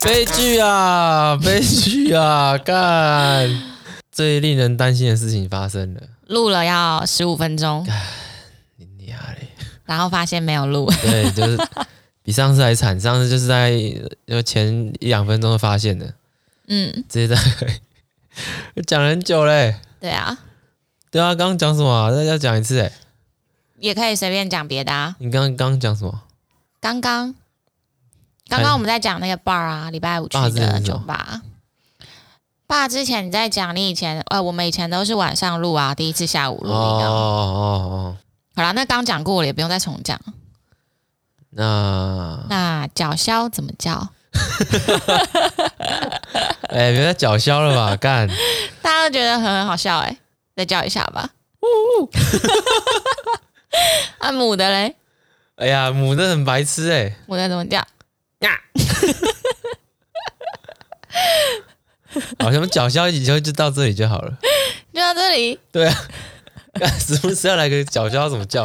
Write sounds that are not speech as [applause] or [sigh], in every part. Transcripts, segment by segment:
悲剧啊！悲剧啊！干！最令人担心的事情发生了。录了要十五分钟！然后发现没有录。对，就是比上次还惨。上次就是在就前一两分钟就发现的。[laughs] 嗯，直接在 [laughs] 讲了很久嘞。对啊，对啊，刚刚讲什么啊？再再讲一次哎。也可以随便讲别的啊。你刚刚讲什么？刚刚。刚刚我们在讲那个 bar 啊，礼拜五去的酒吧。爸之前你在讲你以前呃，我们以前都是晚上录啊，第一次下午录。哦哦哦。好了，那刚讲过了，也不用再重讲。那那叫嚣怎么叫？[laughs] 哎，别再叫嚣了吧，干！大家都觉得很好笑哎，再叫一下吧。呜呜。啊，母的嘞？哎呀，母的很白痴哎，母的怎么叫？呀，[laughs] 好像叫嚣以后就到这里就好了，[laughs] 就到这里。对啊，是不是要来个叫嚣怎么叫？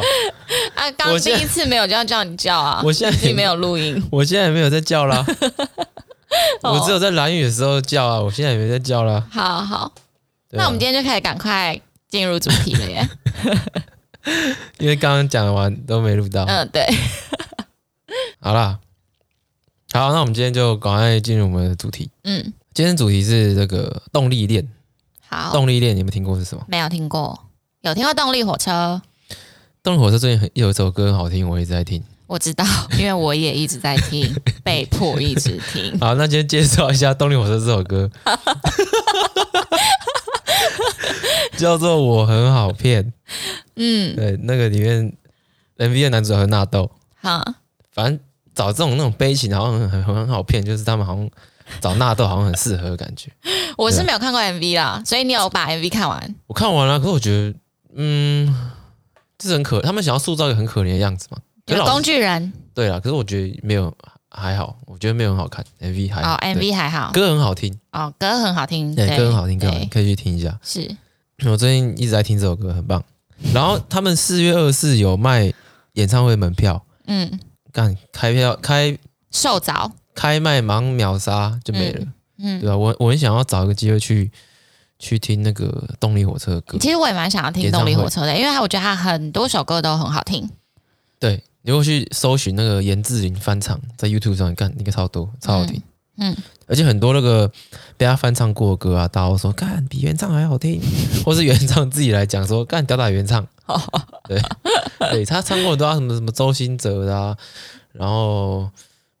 啊，刚第一次没有就要叫你叫啊，我现在并没有录音，[laughs] 我现在也没有在叫啦，[laughs] 我只有在蓝雨的时候叫啊，我现在也没在叫啦。好好，那我们今天就可以赶快进入主题了耶，[laughs] 因为刚刚讲完都没录到。嗯，对，好啦。好，那我们今天就赶快进入我们的主题。嗯，今天主题是这个动力链。好，动力链，你有没有听过是什么？没有听过，有听过动力火车。动力火车最近很有一首歌很好听，我一直在听。我知道，因为我也一直在听，[laughs] 被迫一直听。好，那今天介绍一下动力火车这首歌，[laughs] 叫做《我很好骗》。嗯，对，那个里面 MV 的男主角是纳豆。好，反正。找这种那种悲情，好像很很很好骗，就是他们好像找纳豆，好像很适合的感觉。我是没有看过 MV 啦，所以你有把 MV 看完？我看完了，可是我觉得，嗯，这是很可，他们想要塑造一个很可怜的样子嘛。有工具人。对啊，可是我觉得没有还好，我觉得没有很好看，MV 还好。哦，MV 还好，歌很好听。哦，歌很好听，对，歌很好听，歌可以去听一下。是，我最近一直在听这首歌，很棒。然后他们四月二十四有卖演唱会门票，嗯。干开票开售早开卖忙秒杀就没了，嗯，嗯对吧？我我很想要找一个机会去去听那个动力火车的歌。其实我也蛮想要听动力火车的，因为他我觉得他很多首歌都很好听。对，你会去搜寻那个颜志林翻唱，在 YouTube 上看，那个超多，超好听。嗯，嗯而且很多那个被他翻唱过的歌啊，大家都说干比原唱还好听，[laughs] 或是原唱自己来讲说干吊打原唱。[laughs] 对，对他唱过很多啊，什么什么周兴哲的啊，然后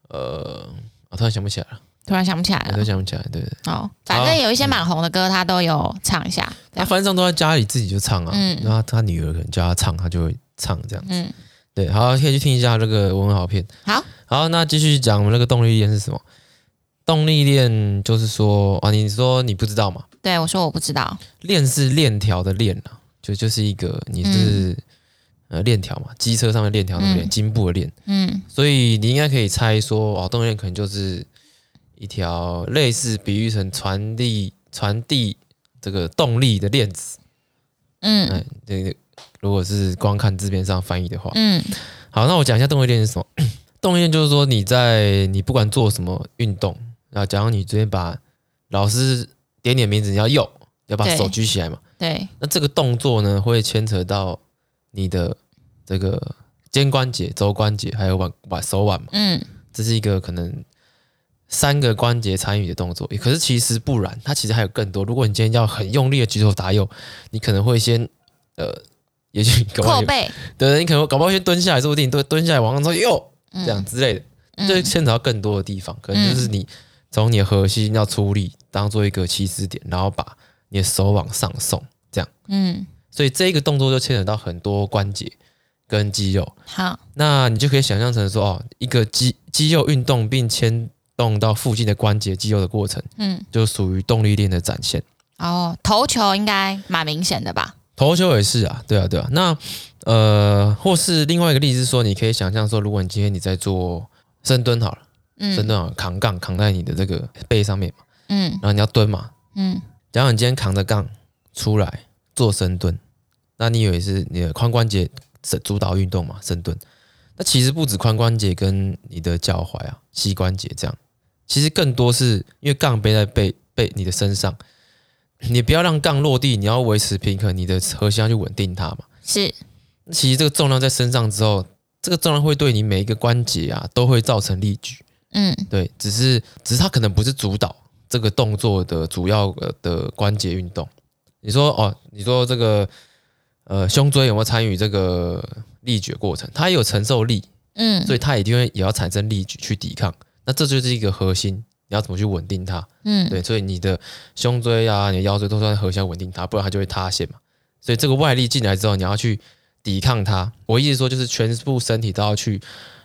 呃，我突然想不起来了，突然想不起来了，突然想不起来，对对。哦，反正有一些蛮红的歌，他都有唱一下。他翻唱都在家里自己就唱啊，嗯，然后他女儿可能叫他唱，他就会唱这样子。嗯，对，好，可以去听一下这个我很好骗。好，好，那继续讲我们那个动力链是什么？动力链就是说啊，你说你不知道吗？对，我说我不知道。链是链条的链啊。就就是一个你是、嗯、呃链条嘛，机车上面链条那个链，金布的链，嗯，所以你应该可以猜说哦，动力链可能就是一条类似比喻成传递传递这个动力的链子，嗯，哎，这个如果是光看字面上翻译的话，嗯，好，那我讲一下动力链是什么？[clears throat] 动力链就是说你在你不管做什么运动，然后假如你昨天把老师点点名字，你要右，要把手举起来嘛。对，那这个动作呢，会牵扯到你的这个肩关节、肘关节，还有腕腕手腕嘛。嗯，这是一个可能三个关节参与的动作。可是其实不然，它其实还有更多。如果你今天要很用力的举手打右，你可能会先呃，也许后背，对，你可能搞不好先蹲下来，说不定蹲蹲下来往上说右这样之类的，嗯、就牵扯到更多的地方。可能就是你从你的核心要出力，当做一个起始点，然后把。你的手往上送，这样，嗯，所以这个动作就牵扯到很多关节跟肌肉。好，那你就可以想象成说，哦，一个肌肌肉运动并牵动到附近的关节肌肉的过程，嗯，就属于动力链的展现。哦，投球应该蛮明显的吧？投球也是啊，对啊，对啊。那呃，或是另外一个例子是说，你可以想象说，如果你今天你在做深蹲好了，嗯，深蹲好了，扛杠扛在你的这个背上面嘛，嗯，然后你要蹲嘛，嗯。假如你今天扛着杠出来做深蹲，那你以为是你的髋关节是主导运动嘛？深蹲，那其实不止髋关节跟你的脚踝啊、膝关节这样，其实更多是因为杠背在背背你的身上，你不要让杠落地，你要维持平衡，你的核心要去稳定它嘛。是，其实这个重量在身上之后，这个重量会对你每一个关节啊都会造成力矩。嗯，对，只是只是它可能不是主导这个动作的主要的关节运动。你说哦，你说这个呃胸椎有没有参与这个力矩过程？它也有承受力，嗯，所以它一定会也要产生力矩去抵抗。那这就是一个核心，你要怎么去稳定它？嗯，对，所以你的胸椎啊，你的腰椎都算核心要稳定它，不然它就会塌陷嘛。所以这个外力进来之后，你要去抵抗它。我意思说，就是全部身体都要去。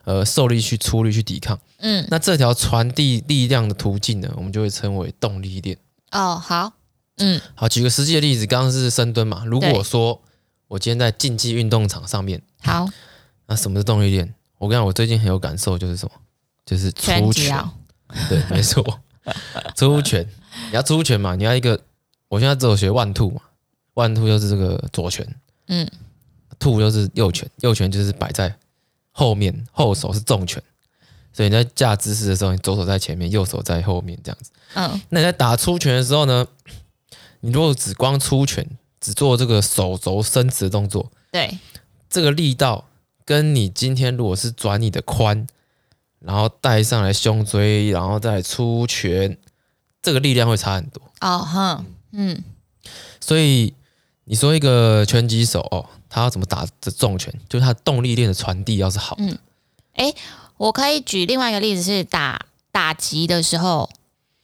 呃，受力去出力去抵抗，嗯，那这条传递力量的途径呢，我们就会称为动力链。哦，好，嗯，好，举个实际的例子，刚刚是深蹲嘛。如果说我今天在竞技运动场上面，好，那什么是动力链？我跟你讲，我最近很有感受，就是什么？就是出拳。[laughs] 对，没错，出拳。你要出拳嘛？你要一个，我现在只有学 one two 嘛，one two 就是这个左拳，嗯，two 就是右拳，右拳就是摆在。后面后手是重拳，所以你在架姿势的时候，你左手在前面，右手在后面，这样子。嗯，那你在打出拳的时候呢？你如果只光出拳，只做这个手肘伸直的动作，对，这个力道跟你今天如果是转你的髋，然后带上来胸椎，然后再出拳，这个力量会差很多。哦，哼，嗯，所以你说一个拳击手哦。他要怎么打这重拳？就是他动力链的传递要是好的。嗯，哎，我可以举另外一个例子，是打打击的时候，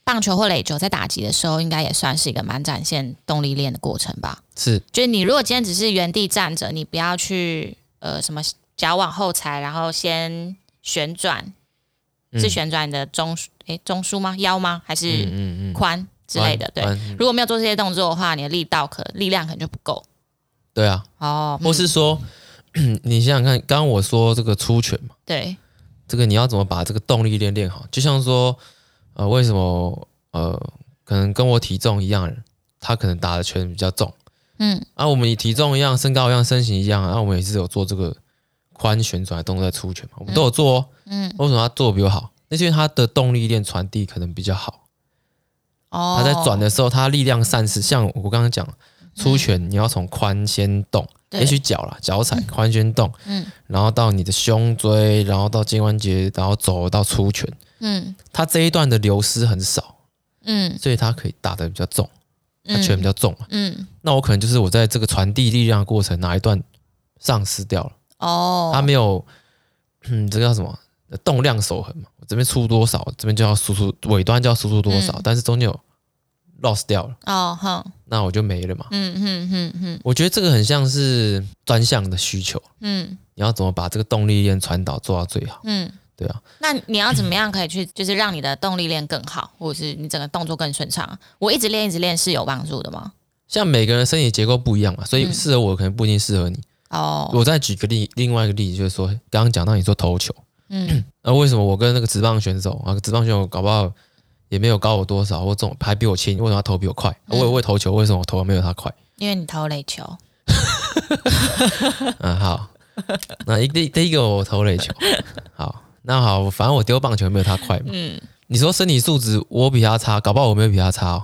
棒球或垒球在打击的时候，应该也算是一个蛮展现动力链的过程吧？是，就是你如果今天只是原地站着，你不要去呃什么脚往后踩，然后先旋转，是旋转你的中哎、嗯、中枢吗？腰吗？还是髋嗯嗯嗯之类的？对，如果没有做这些动作的话，你的力道可力量可能就不够。对啊，哦，或是说，嗯、[clears throat] 你想想看，刚刚我说这个出拳嘛，对，这个你要怎么把这个动力练练好？就像说，呃，为什么呃，可能跟我体重一样，他可能打的拳比较重，嗯，啊，我们以体重一样、身高一样、身形一样，然后我们也是有做这个髋旋转的动作在出拳嘛，我们都有做哦，嗯，为什么他做的比我好？那是因为他的动力链传递可能比较好，哦，他在转的时候，他力量散失，像我刚刚讲。出拳你要从髋先动，也许脚啦，脚踩髋先动，嗯，然后到你的胸椎，然后到肩关节，然后走到出拳，嗯，他这一段的流失很少，嗯，所以他可以打得比较重，他拳比较重嘛，嗯，那我可能就是我在这个传递力量的过程哪一段丧失掉了，哦，他没有，嗯，这个叫什么动量守恒嘛，我这边出多少，这边就要输出尾端就要输出多少，但是中间有。loss 掉了哦，好，那我就没了嘛。嗯嗯嗯嗯，我觉得这个很像是专项的需求。嗯，你要怎么把这个动力链传导做到最好？嗯，对啊。那你要怎么样可以去，就是让你的动力链更好，[coughs] 或者是你整个动作更顺畅？我一直练，一直练是有帮助的吗？像每个人身体结构不一样嘛，所以适合我可能不一定适合你。哦，我再举个例，另外一个例子就是说，刚刚讲到你说投球，嗯，[clears throat] 那为什么我跟那个职棒选手啊，职棒选手搞不好？也没有高我多少，或重还比我轻，为什么他投比我快？嗯、我也会投球，为什么我投没有他快？因为你投垒球。[laughs] 嗯，好，那一第第一个我投垒球，好，那好，反正我丢棒球没有他快嘛。嗯，你说身体素质我比他差，搞不好我没有比他差，哦，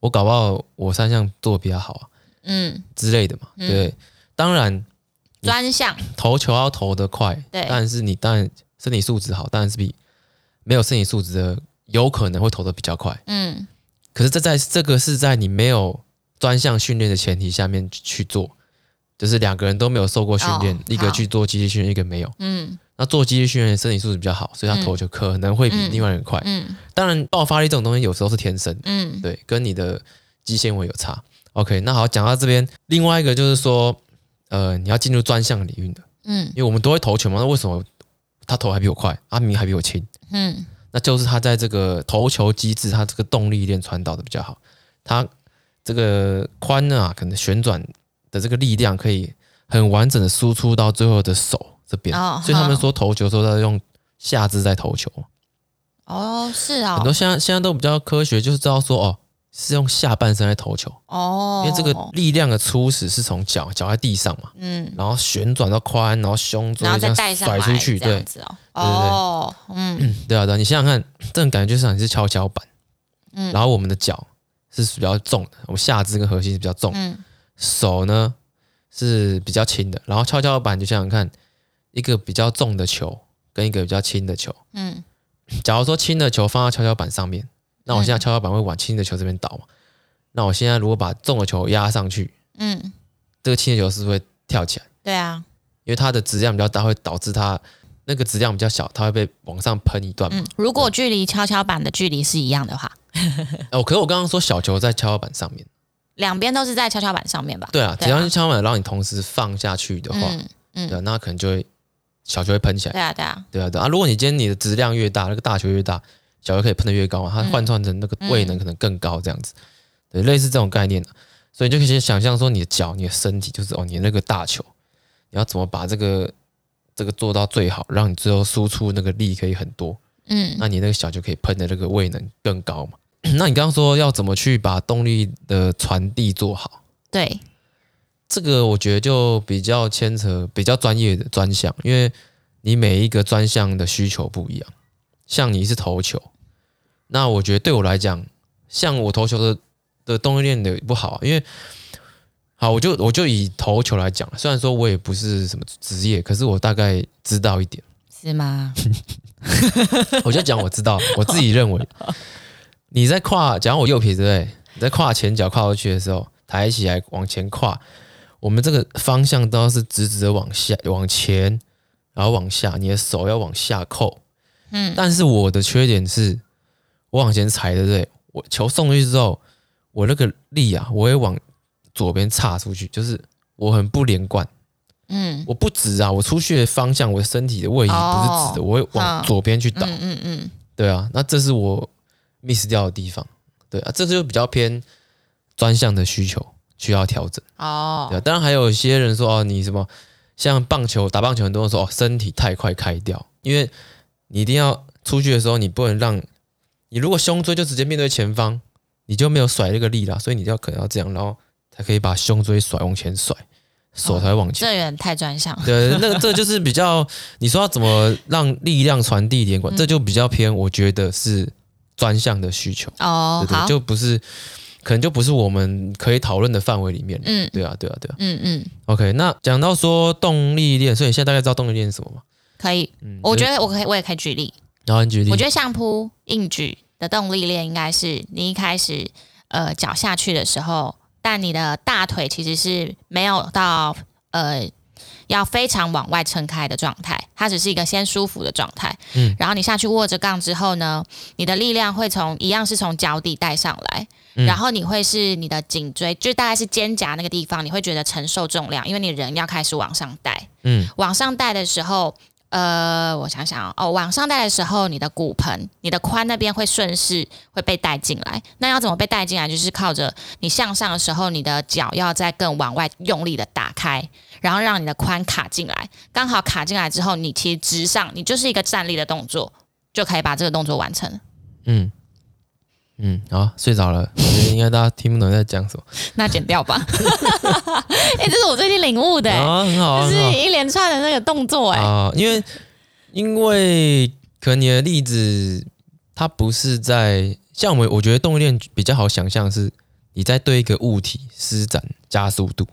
我搞不好我三项做的比他好啊，嗯之类的嘛，对，对，当然专项投球要投得快，对，但是你当然身体素质好，当然是比没有身体素质的。有可能会投的比较快，嗯，可是这在这个是在你没有专项训练的前提下面去做，就是两个人都没有受过训练，哦、一个去做机器训练，一个没有，嗯，那做机械训练身体素质比较好，所以他投球可能会比另外人快，嗯，嗯，当然爆发力这种东西有时候是天生，嗯，对，跟你的肌纤维有差。OK，那好，讲到这边，另外一个就是说，呃，你要进入专项领域的，嗯，因为我们都会投球嘛，那为什么他头还比我快，阿明还比我轻，嗯。那就是他在这个投球机制，他这个动力链传导的比较好，他这个髋啊，可能旋转的这个力量可以很完整的输出到最后的手这边，哦、所以他们说投球的时候要用下肢在投球。哦，是啊、哦，很多现在现在都比较科学，就是知道说哦，是用下半身来投球。哦，因为这个力量的初始是从脚脚在地上嘛，嗯，然后旋转到髋，然后胸椎这样甩出去，对，这样子哦，哦，嗯，[clears throat] 对啊，对啊，你想想看，这种感觉就像你是跷跷板，嗯，然后我们的脚是比较重的，我们下肢跟核心是比较重，嗯，手呢是比较轻的，然后跷跷板就想想看，一个比较重的球跟一个比较轻的球，嗯，假如说轻的球放到跷跷板上面。那我现在跷跷板会往轻的球这边倒嘛？那我现在如果把重的球压上去，嗯，这个轻的球是不是会跳起来？对啊，因为它的质量比较大，会导致它那个质量比较小，它会被往上喷一段嘛。嗯，如果距离跷跷板的距离是一样的话，[laughs] 哦，可是我刚刚说小球在跷跷板上面，两边都是在跷跷板上面吧？对啊，只要是跷跷板，然后你同时放下去的话，嗯嗯，对，那可能就会小球会喷起来。对啊，对啊，对啊，对啊。如果你今天你的质量越大，那个大球越大。脚就可以喷得越高嘛，它换算成那个位能可能更高，这样子，对，类似这种概念，所以你就可以先想象说，你的脚、你的身体就是哦，你那个大球，你要怎么把这个这个做到最好，让你最后输出那个力可以很多，嗯，那你那个小球可以喷的那个位能更高嘛。[clears throat] 那你刚刚说要怎么去把动力的传递做好？对，这个我觉得就比较牵扯比较专业的专项，因为你每一个专项的需求不一样，像你是投球。那我觉得对我来讲，像我投球的的动力练的不好，因为好，我就我就以投球来讲，虽然说我也不是什么职业，可是我大概知道一点，是吗？[laughs] 我就讲我知道，[laughs] 我自己认为，你在跨，假如我右撇子对，你在跨前脚跨过去的时候，抬起来往前跨，我们这个方向都是直直的往下往前，然后往下，你的手要往下扣，嗯，但是我的缺点是。我往前踩，对不对？我球送出去之后，我那个力啊，我会往左边岔出去，就是我很不连贯。嗯，我不直啊，我出去的方向，我的身体的位移不是直的，我会往左边去倒。嗯嗯，对啊，那这是我 miss 掉的地方。对啊，这就比较偏专项的需求需要调整。哦，对啊，当然还有一些人说哦，你什么像棒球打棒球，很多人说哦，身体太快开掉，因为你一定要出去的时候，你不能让。你如果胸椎就直接面对前方，你就没有甩那个力了，所以你就要可能要这样，然后才可以把胸椎甩往前甩，手才会往前。哦、这有点太专项。对，[laughs] 那个这就是比较，你说要怎么让力量传递连贯，嗯、这就比较偏，我觉得是专项的需求。哦，对就不是，可能就不是我们可以讨论的范围里面。嗯，对啊，对啊，对啊。嗯嗯。OK，那讲到说动力链，所以你现在大概知道动力链是什么吗？可以。嗯，我觉得我可以，我也可以举例。然后你举例。我觉得相扑硬举。的动力链应该是你一开始呃脚下去的时候，但你的大腿其实是没有到呃要非常往外撑开的状态，它只是一个先舒服的状态。嗯，然后你下去握着杠之后呢，你的力量会从一样是从脚底带上来，嗯、然后你会是你的颈椎，就大概是肩胛那个地方，你会觉得承受重量，因为你人要开始往上带。嗯，往上带的时候。呃，我想想哦，往上带的时候，你的骨盆、你的髋那边会顺势会被带进来。那要怎么被带进来？就是靠着你向上的时候，你的脚要再更往外用力的打开，然后让你的髋卡进来。刚好卡进来之后，你其实直上，你就是一个站立的动作，就可以把这个动作完成。嗯。嗯，好，睡着了。我觉得应该大家听不懂在讲什么，那剪掉吧。[laughs] [laughs] 哎、欸，这是我最近领悟的、欸，啊，很好，就是一连串的那个动作、欸，哎，啊，因为因为可能你的例子，它不是在像我们，我觉得动力链比较好想象是你在对一个物体施展加速度，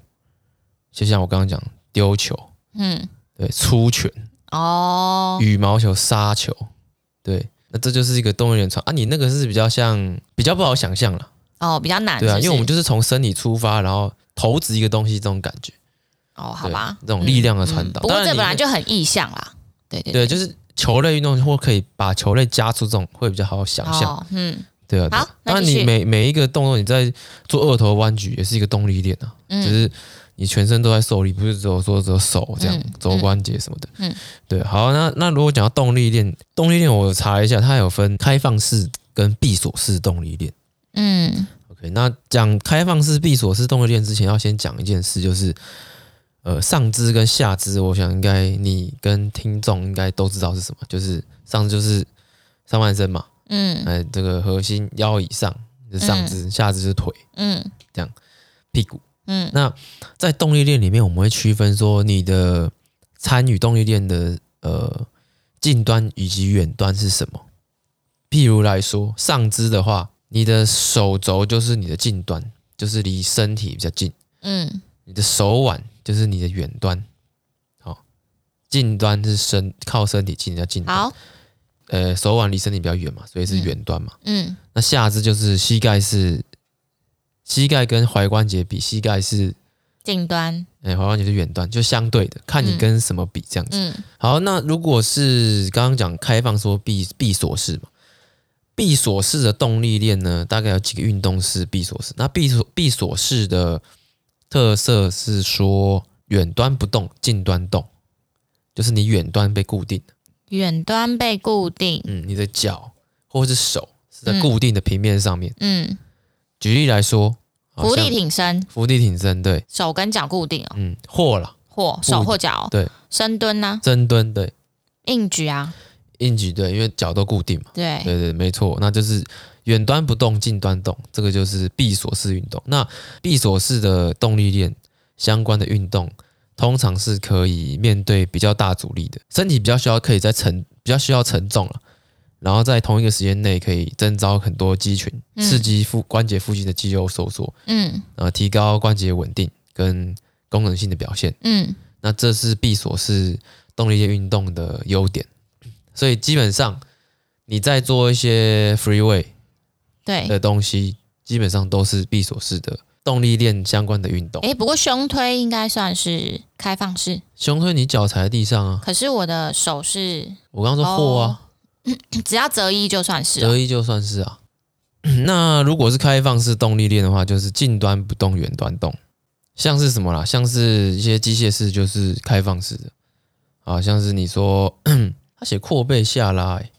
就像我刚刚讲丢球，嗯，对，出拳，哦，羽毛球杀球，对。那这就是一个动力链传啊，你那个是比较像，比较不好想象了哦，比较难，对啊，因为我们就是从身体出发，然后投掷一个东西，这种感觉哦，好吧，这种力量的传导。不过这本来就很意象啦，对对对，就是球类运动或可以把球类加出这种会比较好想象，嗯，对啊，好，那你每每一个动作你在做二头弯举也是一个动力链啊，嗯就是。你全身都在受力，不是只有说只有手这样，嗯、肘关节什么的。嗯，对。好，那那如果讲到动力链，动力链我查一下，它有分开放式跟闭锁式动力链。嗯，OK。那讲开放式、闭锁式动力链之前，要先讲一件事，就是呃上肢跟下肢，我想应该你跟听众应该都知道是什么，就是上肢就是上半身嘛。嗯，哎，这个核心腰以上，是上肢，嗯、下肢是腿，嗯，这样屁股，嗯。那在动力链里面，我们会区分说你的参与动力链的呃近端以及远端是什么。譬如来说，上肢的话，你的手肘就是你的近端，就是离身体比较近，嗯。你的手腕就是你的远端，好，近端是身靠身体近，叫近端。好，呃，手腕离身体比较远嘛，所以是远端嘛。嗯，嗯，那下肢就是膝盖是膝盖跟踝关节比，膝盖是近端，哎，踝关节是远端，就相对的，看你跟什么比这样子。嗯，好，那如果是刚刚讲开放说闭闭锁式嘛，闭锁式的动力链呢，大概有几个运动是闭锁式。那闭锁闭锁式的。特色是说远端不动，近端动，就是你远端被固定。远端被固定，嗯，你的脚或者是手是在固定的平面上面。嗯，举例来说，伏地挺身，伏地挺身，对，手跟脚固定哦。嗯，或了，或手或脚，对，深蹲呢？深蹲，对，硬举啊，硬举，对，因为脚都固定嘛。对，对对，没错，那就是。远端不动，近端动，这个就是闭锁式运动。那闭锁式的动力链相关的运动，通常是可以面对比较大阻力的，身体比较需要可以在沉，比较需要承重了，然后在同一个时间内可以征招很多肌群，刺激附关节附近的肌肉收缩，嗯，呃，提高关节稳定跟功能性的表现，嗯，那这是闭锁式动力链运动的优点。所以基本上你在做一些 free weight。对的东西基本上都是闭锁式的动力链相关的运动。哎，不过胸推应该算是开放式。胸推你脚踩在地上啊。可是我的手是……我刚刚说货啊，哦、[clears throat] 只要择一就算是。择一就算是啊。[clears throat] 那如果是开放式动力链的话，就是近端不动，远端动。像是什么啦？像是一些机械式就是开放式的啊，像是你说 [clears throat] 他写阔背下拉、欸。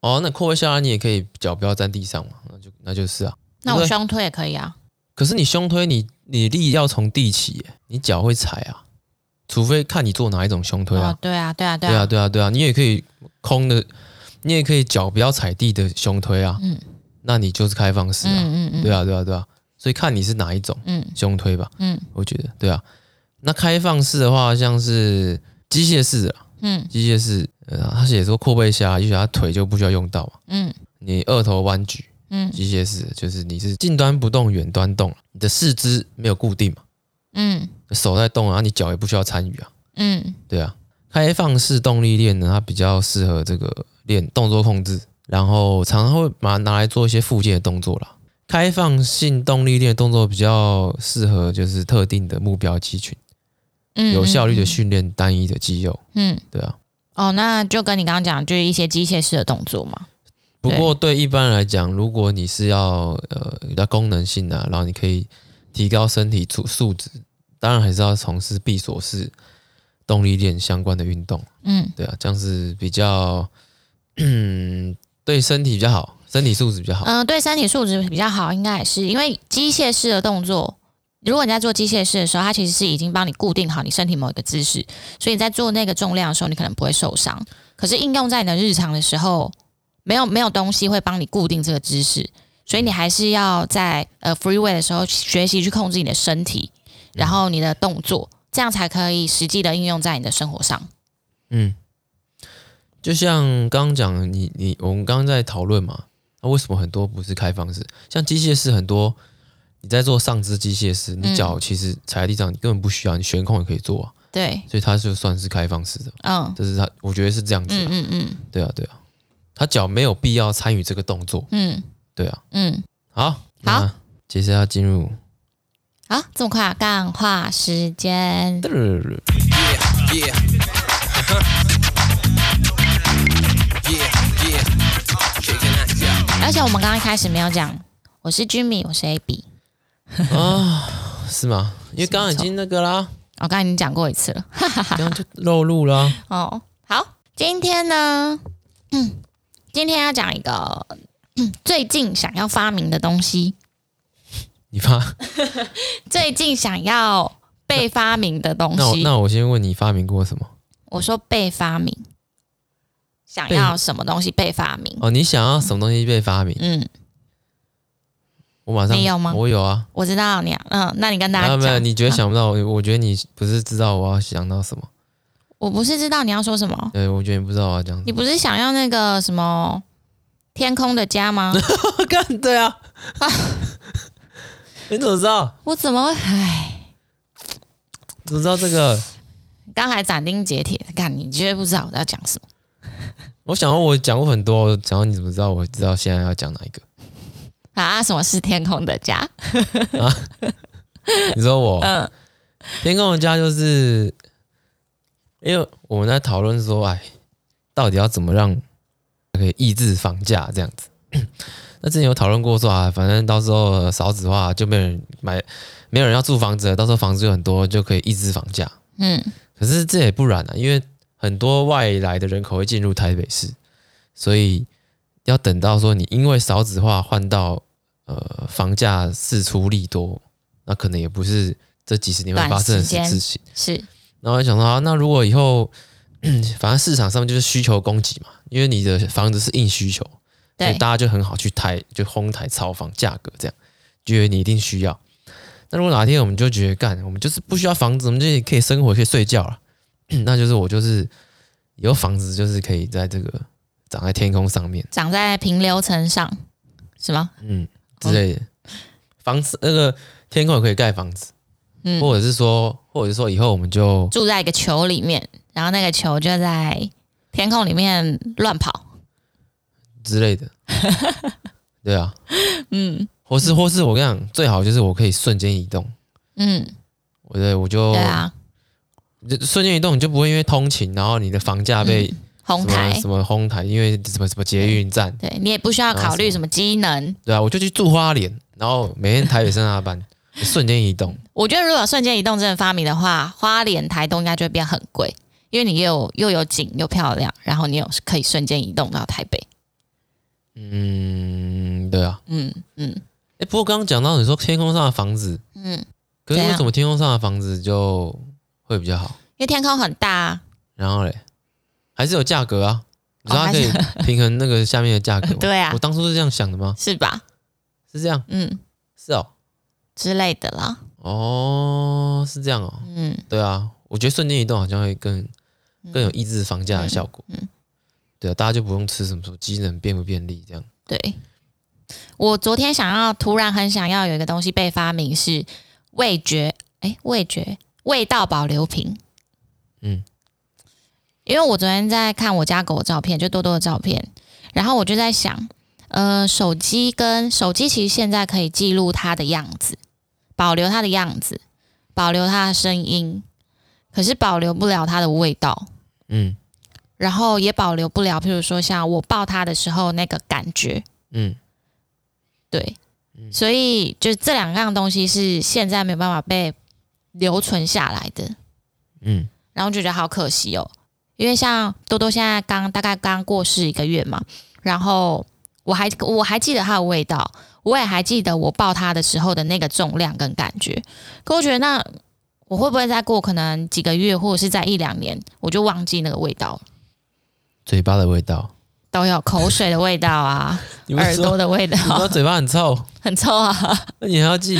哦，那阔背下拉你也可以脚不要站地上嘛，那就那就是啊。那我胸推也可以啊。可是你胸推你你力要从地起，你脚会踩啊。除非看你做哪一种胸推啊。哦、对啊，对啊，对啊，对啊，对啊，对啊。你也可以空的，你也可以脚不要踩地的胸推啊。嗯。那你就是开放式啊。嗯嗯嗯。对啊，对啊，对啊。所以看你是哪一种胸推吧。嗯。我觉得对啊。那开放式的话，像是机械式的。嗯。机械式。呃，他写说阔背下，也许他腿就不需要用到嘛。嗯，你二头弯举，嗯，机械式就是你是近端不动，远端动，你的四肢没有固定嘛。嗯，手在动啊，你脚也不需要参与啊。嗯，对啊。开放式动力链呢，它比较适合这个练动作控制，然后常常会把它拿来做一些附件的动作啦。开放性动力链动作比较适合就是特定的目标肌群，嗯，有效率的训练单一的肌肉。嗯，对啊。哦，那就跟你刚刚讲，就是一些机械式的动作嘛。不过对一般人来讲，如果你是要呃比较功能性的，然后你可以提高身体素素质，当然还是要从事闭锁式动力链相关的运动。嗯，对啊，这样是比较嗯对身体比较好，身体素质比较好。嗯、呃，对身体素质比较好，应该也是因为机械式的动作。如果你在做机械式的时候，它其实是已经帮你固定好你身体某一个姿势，所以你在做那个重量的时候，你可能不会受伤。可是应用在你的日常的时候，没有没有东西会帮你固定这个姿势，所以你还是要在呃 free way 的时候学习去控制你的身体，然后你的动作，这样才可以实际的应用在你的生活上。嗯，就像刚刚讲，你你我们刚刚在讨论嘛，那为什么很多不是开放式？像机械式很多。你在做上肢机械式，你脚其实踩在地上，你根本不需要，你悬空也可以做啊。对，所以它就算是开放式的。嗯，这是它，我觉得是这样子。嗯嗯嗯，对啊对啊，他脚没有必要参与这个动作。嗯，对啊。嗯，好，好，接下来要进入。好，这么快啊？干话时间。而且我们刚刚一开始没有讲。我是 Jimmy，我是 AB [laughs] 啊，是吗？因为刚刚已经那个啦，我刚刚已经讲过一次了，[laughs] 刚刚就漏录了。[laughs] 哦，好，今天呢，嗯，今天要讲一个、嗯、最近想要发明的东西。你发？最近想要被发明的东西。那，那我，那我先问你，发明过什么？我说被发明，想要什么东西被发明？哦，你想要什么东西被发明？嗯。我马上你有吗？我有啊，我知道你，嗯，那你跟大家讲，没有，你觉得想不到？我、嗯、我觉得你不是知道我要想到什么？我不是知道你要说什么？对，我觉得你不知道我要讲什么。你不是想要那个什么天空的家吗？[laughs] 干对啊，啊 [laughs] 你怎么知道？我怎么会？唉，怎么知道这个？刚才斩钉截铁，看你绝对不知道我要讲什么。我想到，我讲过很多，想说你怎么知道？我知道现在要讲哪一个啊？什么是天空的家？啊？你说我？嗯，天空的家就是，因为我们在讨论说，哎，到底要怎么让可以抑制房价这样子？[clears throat] 那之前有讨论过说啊，反正到时候少子化就没人买，没有人要住房子了，到时候房子有很多就可以抑制房价。嗯，可是这也不然啊，因为。很多外来的人口会进入台北市，所以要等到说你因为少子化换到呃房价四出利多，那可能也不是这几十年会发生的事情。是，然后我想说啊，那如果以后反正市场上就是需求供给嘛，因为你的房子是硬需求，所以大家就很好去抬，就哄抬炒房价格，这样觉得你一定需要。那如果哪天我们就觉得干，我们就是不需要房子，我们就可以生活，可以睡觉了。那就是我就是有房子，就是可以在这个长在天空上面，长在平流层上，是吗？嗯，之类的。房子，那个天空也可以盖房子，嗯，或者是说，或者是说以后我们就住在一个球里面，然后那个球就在天空里面乱跑。之类的，[laughs] 对啊，嗯，或是或是我跟你讲，最好就是我可以瞬间移动，嗯，我对我就对啊。瞬间移动，你就不会因为通勤，然后你的房价被哄抬，什么哄抬？因为什么什么捷运站，对你也不需要考虑什么机能。对啊，我就去住花莲，然后每天台北上下班，[laughs] 瞬间移动。我觉得如果瞬间移动真的发明的话，花莲、台东应该就会变很贵，因为你又有又有景又漂亮，然后你有可以瞬间移动到台北。嗯，对啊，嗯嗯。哎、欸，不过刚刚讲到你说天空上的房子，嗯，可是为什么天空上的房子就？会比较好，因为天空很大啊。然后嘞，还是有价格啊，你说它可以平衡那个下面的价格吗？[laughs] 对啊，我当初是这样想的吗？是吧？是这样，嗯，是哦，之类的啦。哦，是这样哦，嗯，对啊，我觉得瞬间移动好像会更更有抑制房价的效果。嗯，嗯，对啊，大家就不用吃什么什么机能便不便利这样。对，我昨天想要，突然很想要有一个东西被发明，是味觉，哎，味觉。味道保留瓶，嗯，因为我昨天在看我家狗的照片，就多多的照片，然后我就在想，呃，手机跟手机其实现在可以记录它的样子，保留它的样子，保留它的声音，可是保留不了它的味道，嗯，然后也保留不了，譬如说像我抱它的时候那个感觉，嗯，对，所以就这两样东西是现在没有办法被。留存下来的，嗯，然后就觉得好可惜哦，因为像多多现在刚大概刚过世一个月嘛，然后我还我还记得它的味道，我也还记得我抱它的时候的那个重量跟感觉，可我觉得那我会不会再过可能几个月或者是在一两年，我就忘记那个味道，嘴巴的味道。都有，口水的味道啊，[laughs] 耳朵的味道，你说嘴巴很臭，[laughs] 很臭啊，[laughs] 那你还要记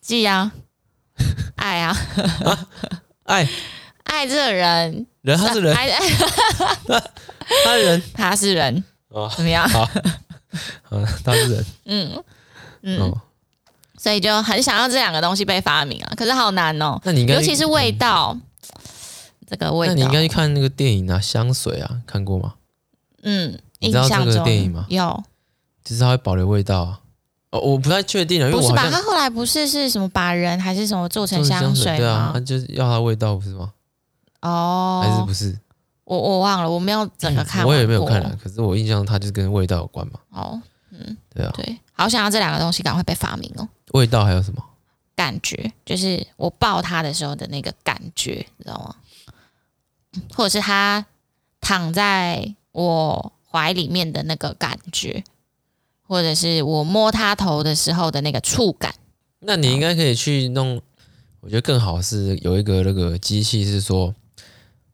记啊。爱啊，啊，爱。爱这个人，人 [laughs] 他是人，他是人，他是人哦，怎么样？好，[laughs] 好，他是人，嗯嗯、哦，所以就很想要这两个东西被发明啊，可是好难哦。那你应该，尤其是味道，嗯、这个味道，那你应该去看那个电影啊，香水啊，看过吗？嗯，你知道这个电影吗？有，其实它会保留味道啊。哦，我不太确定了，因为我不是吧？他后来不是是什么把人还是什么做成香水吗？对啊，他就是要它味道，不是吗？哦，还是不是？我我忘了，我没有整个看，我也没有看了。可是我印象它就是跟味道有关嘛。哦，嗯，对啊，对，好想要这两个东西赶快被发明哦。味道还有什么？感觉，就是我抱他的时候的那个感觉，你知道吗？或者是他躺在我怀里面的那个感觉。或者是我摸他头的时候的那个触感，那你应该可以去弄。我觉得更好是有一个那个机器，是说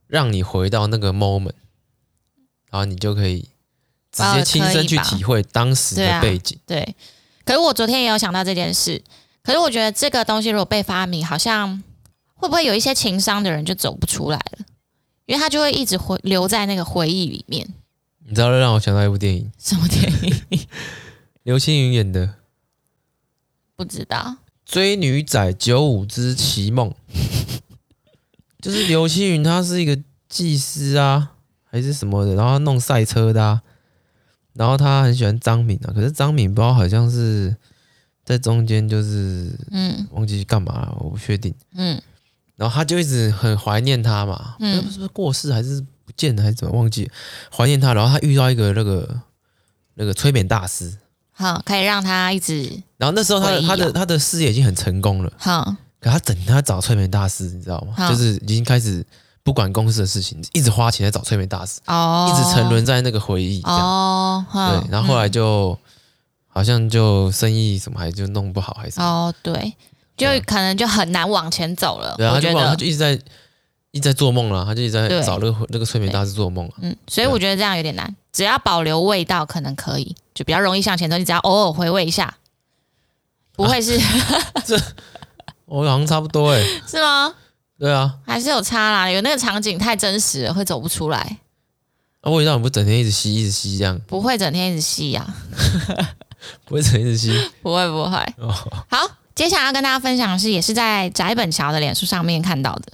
让你回到那个 moment，然后你就可以直接亲身去体会当时的背景。对啊，对，可是我昨天也有想到这件事，可是我觉得这个东西如果被发明，好像会不会有一些情商的人就走不出来了，因为他就会一直回留在那个回忆里面。你知道让我想到一部电影，什么电影？[laughs] 刘青云演的，不知道。追女仔九五之奇梦，就是刘青云，他是一个技师啊，还是什么的，然后他弄赛车的啊，然后他很喜欢张敏啊，可是张敏不知道好像是在中间就是嗯忘记干嘛了，我不确定嗯，然后他就一直很怀念他嘛，嗯，是不是过世还是不见了还是怎么忘记怀念他，然后他遇到一个那个那个催眠大师。好，可以让他一直。然后那时候他的他的他的事业已经很成功了。好，可他整天他找催眠大师，你知道吗？就是已经开始不管公司的事情，一直花钱在找催眠大师。哦。一直沉沦在那个回忆。哦。对，然后后来就好像就生意什么还就弄不好，还是。哦，对，就可能就很难往前走了。对啊，他就他就一直在一直在做梦了，他就一直在找那个那个催眠大师做梦了。嗯，所以我觉得这样有点难。只要保留味道，可能可以，就比较容易向前走。你只要偶尔回味一下，不会是、啊、这，[laughs] 我好像差不多哎，是吗？对啊，还是有差啦。有那个场景太真实了，会走不出来。啊，味道你不整天一直吸，一直吸这样？不会整天一直吸呀、啊，[laughs] 不会整天一直吸，不会不会。哦、好，接下来要跟大家分享的是，也是在翟本桥的脸书上面看到的。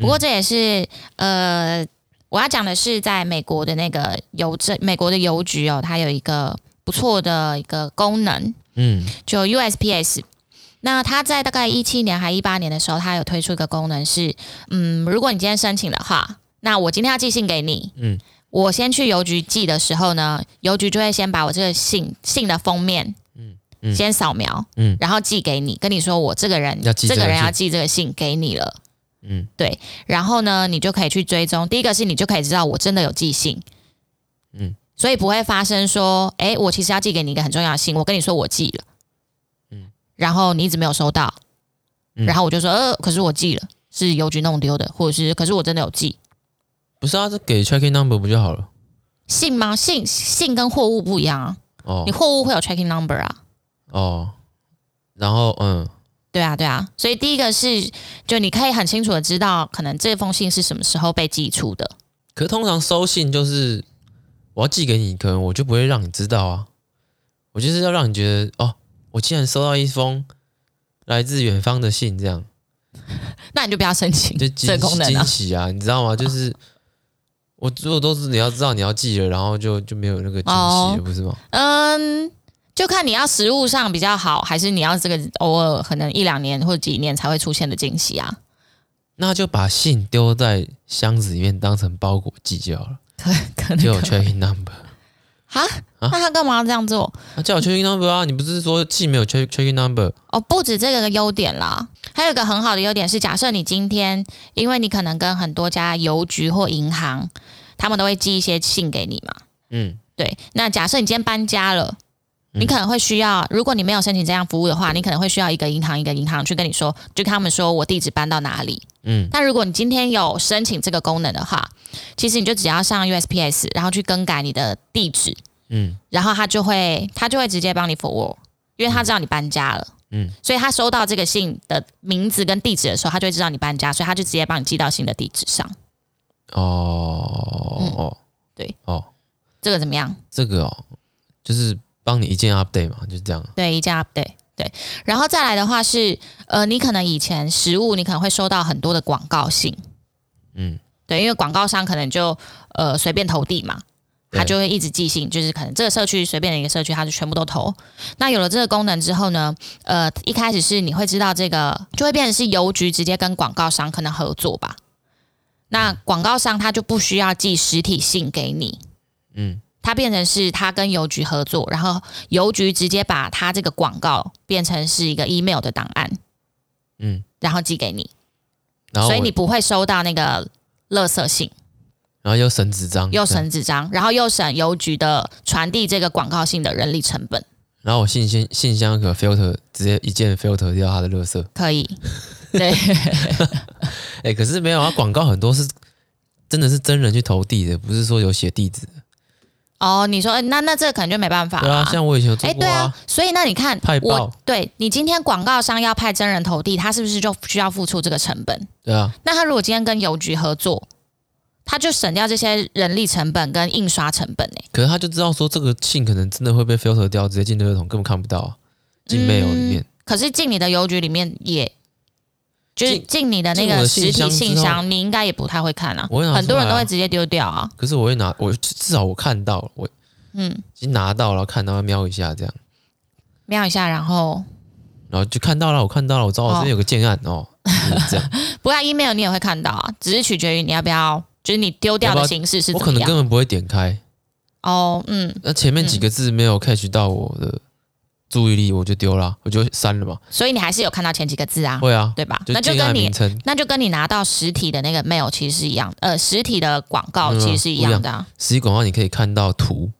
不过这也是、嗯、呃。我要讲的是，在美国的那个邮政，美国的邮局哦，它有一个不错的一个功能，嗯，就 USPS。那他在大概一七年还一八年的时候，他有推出一个功能是，嗯，如果你今天申请的话，那我今天要寄信给你，嗯，我先去邮局寄的时候呢，邮局就会先把我这个信信的封面，嗯，嗯。先扫描，嗯，然后寄给你，跟你说我这个人这，这个人要寄这个信给你了。嗯，对，然后呢，你就可以去追踪。第一个是你就可以知道我真的有寄信，嗯，所以不会发生说，哎，我其实要寄给你一个很重要的信，我跟你说我寄了，嗯，然后你一直没有收到，嗯，然后我就说，呃，可是我寄了，是邮局弄丢的，或者是，可是我真的有寄，不是啊，这给 tracking number 不就好了？信吗？信信跟货物不一样啊，哦，你货物会有 tracking number 啊，哦，然后嗯。对啊，对啊，所以第一个是，就你可以很清楚的知道，可能这封信是什么时候被寄出的。可是通常收信就是我要寄给你，可能我就不会让你知道啊。我就是要让你觉得，哦，我竟然收到一封来自远方的信，这样，[laughs] 那你就不要申请这个功能了。惊喜啊，你知道吗？就是我如果都是你要知道你要寄了，然后就就没有那个惊喜了，哦，不是吗？嗯。就看你要实物上比较好，还是你要这个偶尔可能一两年或者几年才会出现的惊喜啊？那就把信丢在箱子里面当成包裹寄就好了。[laughs] 对，可能就有 tracking number。哈？那他干嘛要这样做？他叫我 tracking number 啊？你不是说既没有 track tracking number？哦，不止这个的优点啦，还有一个很好的优点是，假设你今天，因为你可能跟很多家邮局或银行，他们都会寄一些信给你嘛。嗯，对。那假设你今天搬家了。你可能会需要，如果你没有申请这样服务的话，你可能会需要一个银行一个银行去跟你说，就跟他们说我地址搬到哪里。嗯，但如果你今天有申请这个功能的话，其实你就只要上 USPS，然后去更改你的地址，嗯，然后他就会他就会直接帮你 forward，因为他知道你搬家了，嗯，所以他收到这个信的名字跟地址的时候，他就会知道你搬家，所以他就直接帮你寄到新的地址上。哦，嗯，对，哦，这个怎么样？这个哦，就是。帮你一键 update 嘛，就是这样。对，一键 update。对，然后再来的话是，呃，你可能以前实物你可能会收到很多的广告信，嗯，对，因为广告商可能就呃随便投递嘛，他就会一直寄信，就是可能这个社区随便的一个社区，他就全部都投。那有了这个功能之后呢，呃，一开始是你会知道这个，就会变成是邮局直接跟广告商可能合作吧。那广告商他就不需要寄实体信给你，嗯。他变成是他跟邮局合作，然后邮局直接把他这个广告变成是一个 email 的档案，嗯，然后寄给你，所以你不会收到那个垃圾信，然后又省纸张，又省纸张，然后又省邮局的传递这个广告性的人力成本。然后我信箱信箱可 filter 直接一键 filter 掉他的垃圾，可以，[laughs] 对，哎，可是没有啊，广告很多是真的是真人去投递的，不是说有写地址。哦，你说那那这可能就没办法了。对啊，像我以前有做过对啊，所以那你看，派我对你今天广告商要派真人投递，他是不是就需要付出这个成本？对啊。那他如果今天跟邮局合作，他就省掉这些人力成本跟印刷成本呢？可是他就知道说这个信可能真的会被 filter 掉，直接进垃圾桶，根本看不到啊，进 mail 里面。嗯，可是进你的邮局里面也。就是进你的那个实体信箱，你应该也不太会看啊。很多人都会直接丢掉啊。可是我会拿，我至少我看到了，我嗯，已经拿到了，看到要瞄一下这样，瞄一下，然后然后就看到了，我看到了，我知道我这边有个建案哦。这样，[laughs] 不过 email 你也会看到啊，只是取决于你要不要，就是你丢掉的形式是怎。我可能根本不会点开。哦，嗯，那前面几个字没有 catch 到我的。注意力我就丢了，我就删了嘛。所以你还是有看到前几个字啊？会啊，对吧？那就跟你那就跟你拿到实体的那个 mail 其实是一样，呃，实体的广告其实是一样的啊。实体广告你可以看到图，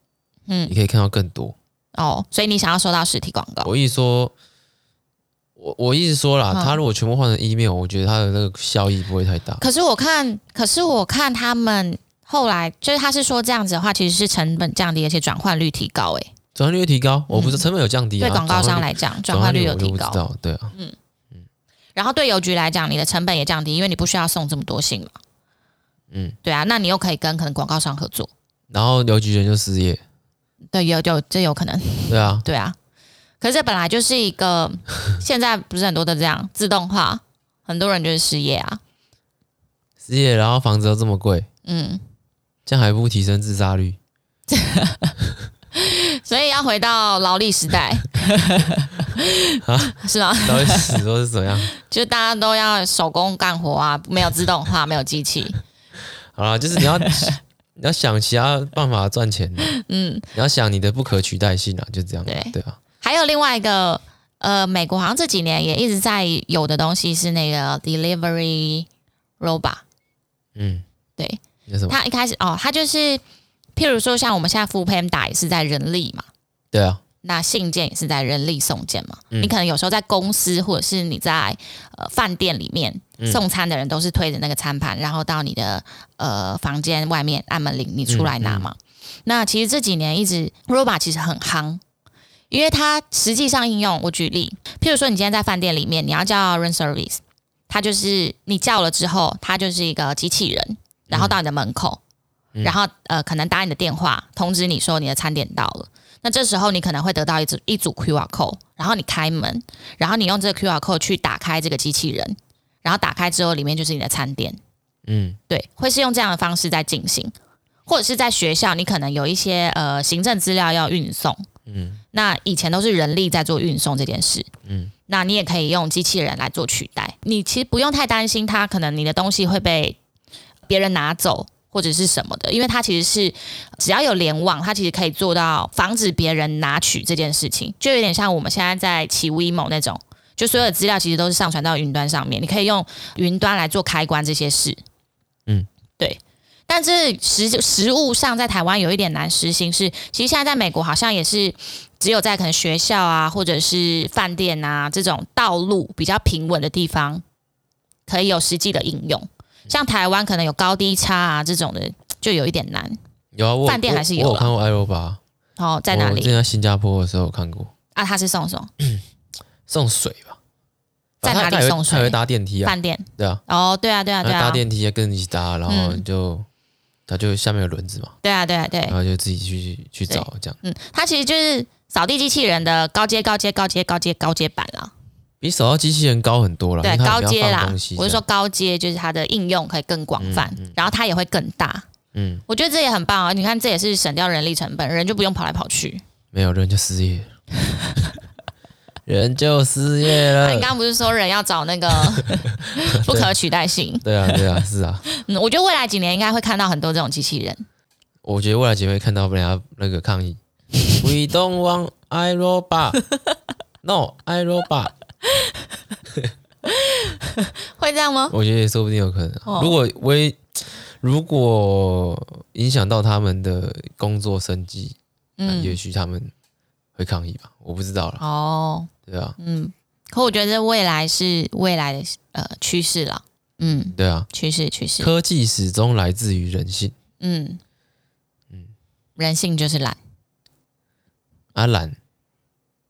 嗯，你可以看到更多。哦，所以你想要收到实体广告？我意思说，我我一直说啦，他如果全部换成 email，我觉得他的那个效益不会太大。可是我看，可是我看他们后来就是他是说这样子的话，其实是成本降低，而且转换率提高，诶。转换率提高，我不是成本有降低啊。对广告商来讲，转换率有提高。对啊，嗯嗯。然后对邮局来讲，你的成本也降低，因为你不需要送这么多信嘛。嗯，对啊，那你又可以跟可能广告商合作。然后邮局人就失业。对，有有这有可能。对啊，对啊。可是这本来就是一个，[laughs] 现在不是很多都这样自动化，很多人就是失业啊。失业，然后房子又这么贵，嗯，这样还不提升自杀率？[laughs] 所以要回到劳力时代 [laughs] 啊？是吗？劳力时说是怎样？就大家都要手工干活啊，没有自动化，没有机器。好了，就是你要你要想其他办法赚钱。嗯，你要想你的不可取代性啊，就这样。对对啊。还有另外一个，呃，美国好像这几年也一直在有的东西是那个 delivery robot。嗯，对。他一开始哦，他就是。譬如说，像我们现在 foodpanda 也是在人力嘛，对啊，那信件也是在人力送件嘛。嗯、你可能有时候在公司或者是你在呃饭店里面送餐的人，都是推着那个餐盘，然后到你的呃房间外面按门铃，你出来拿嘛。那其实这几年一直 robot 其实很夯，因为它实际上应用，我举例，譬如说你今天在饭店里面，你要叫 room service，它就是你叫了之后，它就是一个机器人，然后到你的门口。然后呃，可能打你的电话通知你说你的餐点到了。那这时候你可能会得到一组一组 QR code，然后你开门，然后你用这个 QR code 去打开这个机器人，然后打开之后里面就是你的餐点。嗯，对，会是用这样的方式在进行，或者是在学校，你可能有一些呃行政资料要运送。嗯，那以前都是人力在做运送这件事。嗯，那你也可以用机器人来做取代。你其实不用太担心，它可能你的东西会被别人拿走。或者是什么的，因为它其实是只要有联网，它其实可以做到防止别人拿取这件事情，就有点像我们现在在骑 WeMo 那种，就所有的资料其实都是上传到云端上面，你可以用云端来做开关这些事。嗯，对。但是实实物上在台湾有一点难实行是，是其实现在在美国好像也是只有在可能学校啊，或者是饭店啊这种道路比较平稳的地方，可以有实际的应用。像台湾可能有高低差啊这种的，就有一点难。有啊，饭店还是有。我有看过 iRobot。哦，在哪里？之前在新加坡的时候有看过。啊，他是送什么？[clears throat] 送水吧。在哪里送水？他会搭电梯啊。饭店。对啊。哦，对啊，对啊，对啊。搭电梯跟你一起搭，然后就他就下面有轮子嘛。对啊，对啊，对。然后就自己去去找这样。嗯，它其实就是扫地机器人的高阶、高阶、高阶、高阶、高阶版啦。比扫地机器人高很多了，对，高阶啦。我是说高阶，就是它的应用可以更广泛，嗯嗯、然后它也会更大。嗯，我觉得这也很棒啊！你看，这也是省掉人力成本，人就不用跑来跑去。没有人就失业，[laughs] 人就失业了。啊、你刚刚不是说人要找那个 [laughs] 不可取代性？对啊，对啊，是啊。嗯，我觉得未来几年应该会看到很多这种机器人。我觉得未来几年会看到人家那个抗议：[laughs] We don't want iRobot. No iRobot. [laughs] 会这样吗？我觉得也说不定有可能。哦、如果微如果影响到他们的工作生计，嗯，也许他们会抗议吧。我不知道了。哦，对啊，嗯，可我觉得未来是未来的呃趋势了。嗯，对啊，趋势趋势，科技始终来自于人性。嗯。嗯，人性就是懒。啊，懒，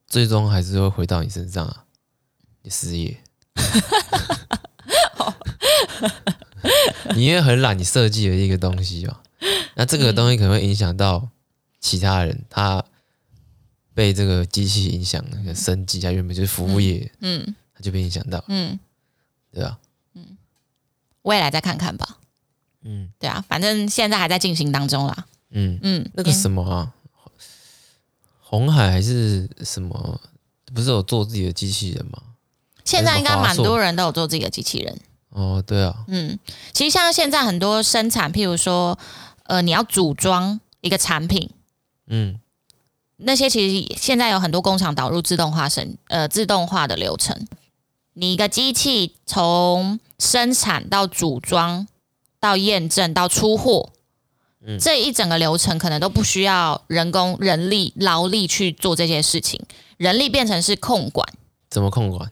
最终还是会回到你身上啊，你失业。[laughs] 你也很懒，你设计了一个东西啊，那这个东西可能会影响到其他人，他被这个机器影响那个生计，啊原本就是服务业，嗯，它就被影响到，嗯，对啊，嗯，未来再看看吧，嗯，对啊，反正现在还在进行当中啦，嗯。嗯，那个什么啊，红海还是什么，不是有做自己的机器人吗？现在应该蛮多人都有做自己的机器人。哦，对啊，嗯，其实像现在很多生产，譬如说，呃，你要组装一个产品，嗯，那些其实现在有很多工厂导入自动化生，呃，自动化的流程。你一个机器从生产到组装到验证到出货，嗯，这一整个流程可能都不需要人工、人力、劳力去做这些事情，人力变成是控管。怎么控管？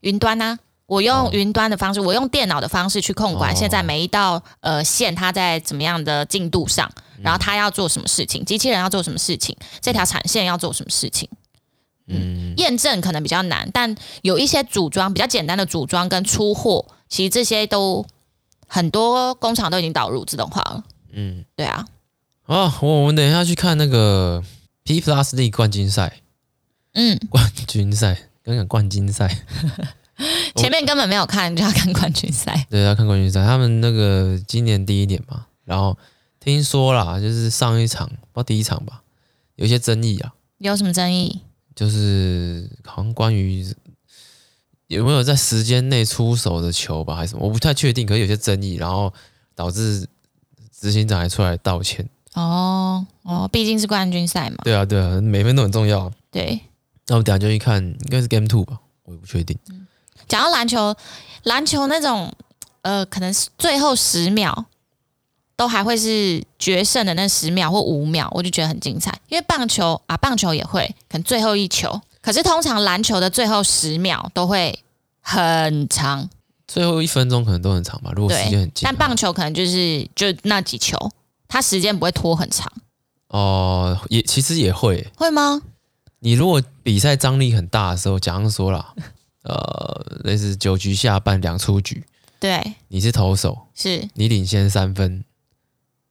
云端呢、啊？我用云端的方式，我用电脑的方式去控管现在每一道呃线，它在怎么样的进度上，然后它要做什么事情，机器人要做什么事情，这条产线要做什么事情。嗯，验证可能比较难，但有一些组装比较简单的组装跟出货，其实这些都很多工厂都已经导入自动化了。嗯，对啊。哦，我我们等一下去看那个 P Plus League 冠军赛。嗯，冠军赛，刚刚冠军赛。前面根本没有看，就要看冠军赛。[laughs] 对，要看冠军赛。他们那个今年第一年嘛，然后听说啦，就是上一场，不知道第一场吧，有一些争议啊。有什么争议？就是好像关于有没有在时间内出手的球吧，还是什么？我不太确定。可是有些争议，然后导致执行长还出来道歉。哦哦，毕竟是冠军赛嘛。对啊对啊，每分都很重要。对。那我们等下就去看，应该是 Game Two 吧，我也不确定。嗯讲到篮球，篮球那种，呃，可能是最后十秒都还会是决胜的那十秒或五秒，我就觉得很精彩。因为棒球啊，棒球也会，可能最后一球，可是通常篮球的最后十秒都会很长，最后一分钟可能都很长吧。如果时间很近，但棒球可能就是就那几球，它时间不会拖很长。哦、呃，也其实也会，会吗？你如果比赛张力很大的时候，假如说啦。呃，类似九局下半两出局，对，你是投手，是你领先三分，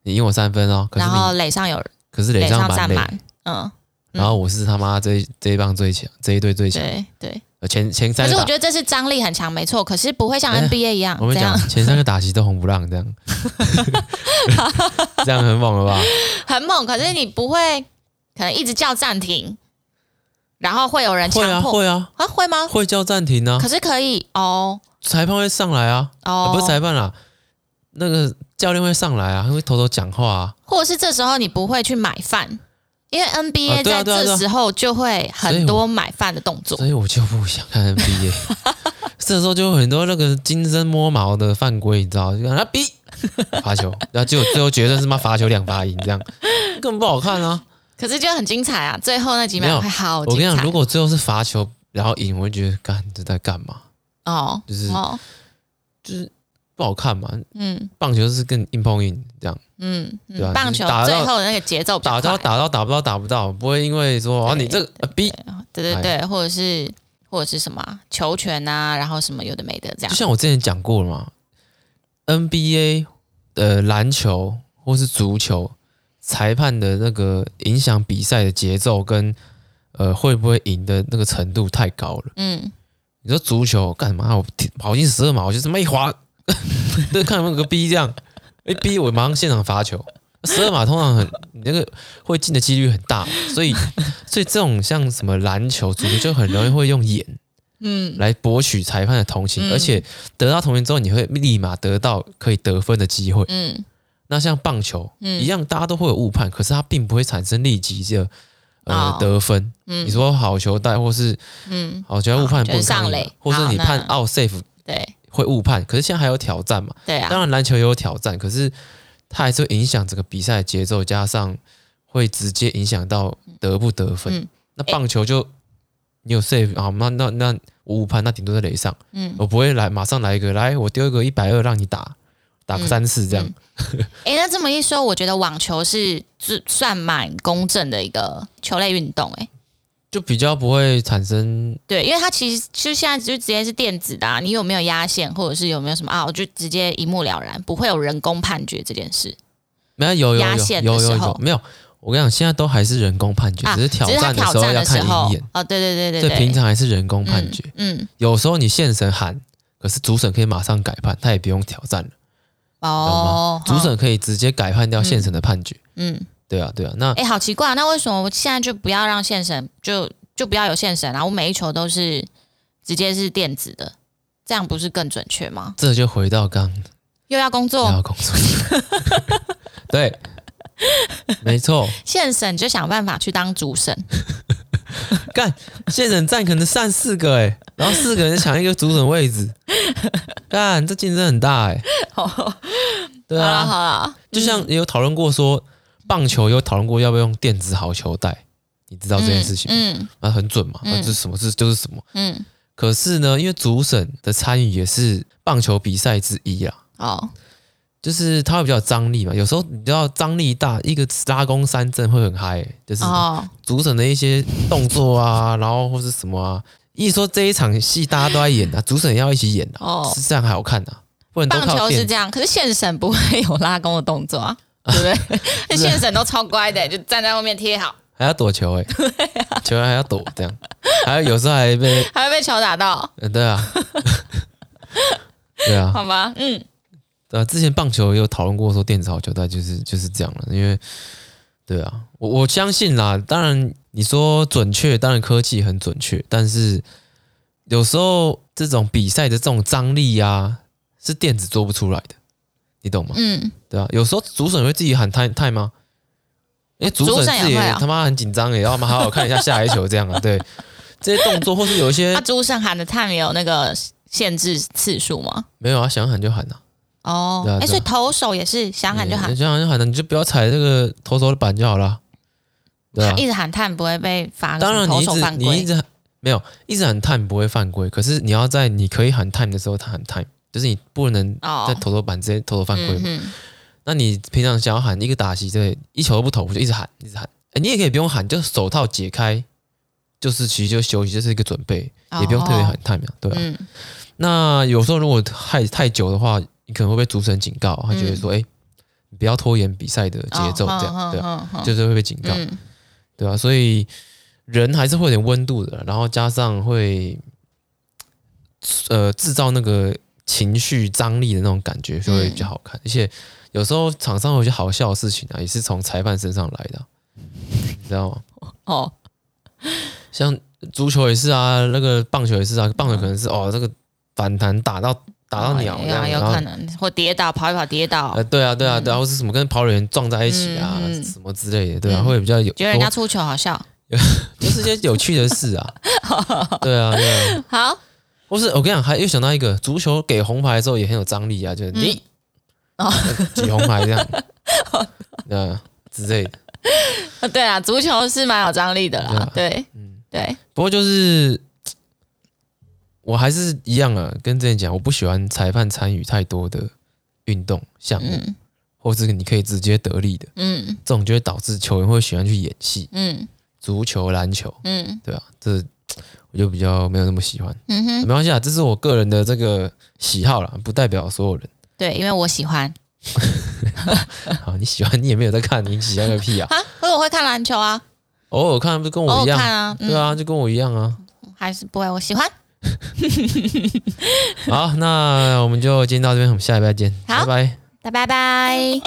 你赢我三分哦。可是然后垒上有，可是垒上满垒，嗯，然后我是他妈这这一棒最强，这一队最强，对对。前前三，可是我觉得这是张力很强，没错。可是不会像 NBA 一样，我跟你讲，前三个打击都红不让这样，[laughs] 这样很猛了吧？很猛，可是你不会可能一直叫暂停。然后会有人强迫，会啊，会啊，啊会吗？会叫暂停呢、啊。可是可以哦，裁判会上来啊，哦，不是裁判啦，那个教练会上来啊，他会偷偷讲话啊。或者是这时候你不会去买饭，因为 NBA 在这时候就会很多买饭的动作，所以我就不想看 NBA。[laughs] 这时候就有很多那个金针摸毛的犯规，你知道？就让他逼罚球，然后结果最后决胜是妈罚球两罚赢，这样根本不好看啊。可是就很精彩啊！最后那几秒还好精彩。我跟你讲，如果最后是罚球然后赢，我会觉得干这在干嘛？哦，就是哦，就是不好看嘛。嗯，棒球是更硬碰硬这样。嗯，对吧？棒球最后的那个节奏打到打到打不到打不到，不会因为说哦你这个逼，对对对，或者是或者是什么球权啊，然后什么有的没的这样。就像我之前讲过了嘛，NBA 的篮球或是足球。裁判的那个影响比赛的节奏跟呃会不会赢的那个程度太高了。嗯，你说足球干嘛？我跑进十二码，我就这么一滑，对，看有没有个逼这样，一逼我马上现场罚球。十二码通常很那个会进的几率很大，所以 [laughs] 所以这种像什么篮球、足球就很容易会用眼嗯来博取裁判的同情，嗯、而且得到同情之后，你会立马得到可以得分的机会。嗯。那像棒球一样，大家都会有误判，可是它并不会产生立即的呃得分。嗯。你说好球带或是嗯。好球误判不上垒，或是你判 out safe 对。会误判，可是现在还有挑战嘛？对啊，当然篮球也有挑战，可是它还是会影响整个比赛的节奏，加上会直接影响到得不得分。那棒球就你有 safe 好，那那那误判那顶多在垒上，嗯，我不会来马上来一个来我丢一个一百二让你打。打个三次这样。哎、那这么一说，我觉得网球是是算蛮公正的一个球类运动、欸，哎，就比较不会产生对，因为它其实就现在就直接是电子的、啊，你有没有压线，或者是有没有什么啊，我就直接一目了然，不会有人工判决这件事。没有有有有有有，有，没有？我跟你讲，现在都还是人工判决，啊、只是挑战的时候要看一眼。哦，对对对对，对，对，平常还是人工判决。嗯，嗯有时候你现审喊，可是主审可以马上改判，他也不用挑战了。哦，主审可以直接改判掉现审的判决。嗯，对啊，对啊。那哎，好奇怪，那为什么我现在就不要让现审，就就不要有现审啊？我每一球都是直接是电子的，这样不是更准确吗？这就回到刚又要工作，又要工作。[laughs] 对。没错，[laughs] 现审就想办法去当主审，[laughs] 干现审站可能站四个哎，然后四个人抢一个主审位置，干这竞争很大 [laughs] 哎。对啊，好了，就像也有讨论过说，棒球有讨论过要不要用电子好球带，你知道这件事情吗？嗯，那很准嘛，那这是什么是就是什么，嗯。可是呢，因为主审的参与也是棒球比赛之一啊。哦。就是它会比较有张力嘛，有时候你知道张力大，一个拉弓三振会很嗨，就是主审的一些动作啊，然后或是什么啊，一说这一场戏大家都在演啊，[laughs] 主审也要一起演啊，哦，是这样还好看啊。不然都棒球是这样，可是现审不会有拉弓的动作啊，[laughs] 对不对？现审都超乖的，就站在后面贴好，还要躲球哎，球还要躲这样，还有有时候还被还会被球打到，嗯，对啊，[laughs] 对啊，好吧，嗯。呃，之前棒球也有讨论过，说电子好球带就是就是这样了。因为，对啊，我我相信啦。当然，你说准确，当然科技很准确，但是有时候这种比赛的这种张力啊，是电子做不出来的，你懂吗？嗯，对啊。有时候主审会自己喊 time time 吗？因为主审自己他妈很紧张也，要么好好看一下下一球这样啊。对，这些动作或是有一些，他主审喊的 time 有那个限制次数吗？没有啊，想喊就喊呐。哦，哎、啊，所以投手也是想喊就喊，想喊就喊的，你就不要踩这个投手的板就好了。对啊，[laughs] 一直喊探不会被罚。当然，你一直你一直喊没有一直喊探不会犯规，可是你要在你可以喊 time 的时候，他喊 time，就是你不能在投手板直接投手犯规嗯、那你平常想要喊一个打席，对，一球都不投，我就一直喊一直喊。哎，你也可以不用喊，就手套解开，就是其实就休息，就是一个准备，也不用特别喊 time 对吧、啊？嗯、那有时候如果太太久的话。你可能会被主审警告，他觉得说：“哎、嗯，你不要拖延比赛的节奏，这样、哦、对，就是会被警告，嗯、对吧、啊？所以人还是会有点温度的，然后加上会呃制造那个情绪张力的那种感觉，就会比较好看。嗯、而且有时候场上有些好笑的事情啊，也是从裁判身上来的，你知道吗？[laughs] 哦，像足球也是啊，那个棒球也是啊，棒球可能是哦，这个反弹打到。打到鸟这样，有可能或跌倒，跑一跑跌倒。呃，对啊，对啊，对啊，或是什么跟跑垒员撞在一起啊，什么之类的，对啊，会比较有。觉得人家出球好笑，[laughs] 就是些有趣的事啊。[laughs] 对啊，对啊。好，或是我跟你讲，还又想到一个，足球给红牌的时候也很有张力啊，就是你哦举红牌这样，[laughs] 呃之类的。对啊，足球是蛮有张力的啦。对，嗯，对。不过就是。我还是一样啊，跟之前讲，我不喜欢裁判参与太多的运动项目，嗯、或是你可以直接得利的，嗯，这种就会导致球员会喜欢去演戏，嗯，足球、篮球，嗯，对啊，这我就比较没有那么喜欢，嗯哼，没关系啊，这是我个人的这个喜好啦，不代表所有人，对，因为我喜欢，[laughs] 好，你喜欢你也没有在看，你喜欢个屁啊，啊，可是我会看篮球啊，偶尔看不是跟我一样？啊，对啊，就跟我一样啊，还是不会，我喜欢。[laughs] 好，那我们就今天到这边，我们下礼拜见。好，拜拜，拜拜拜。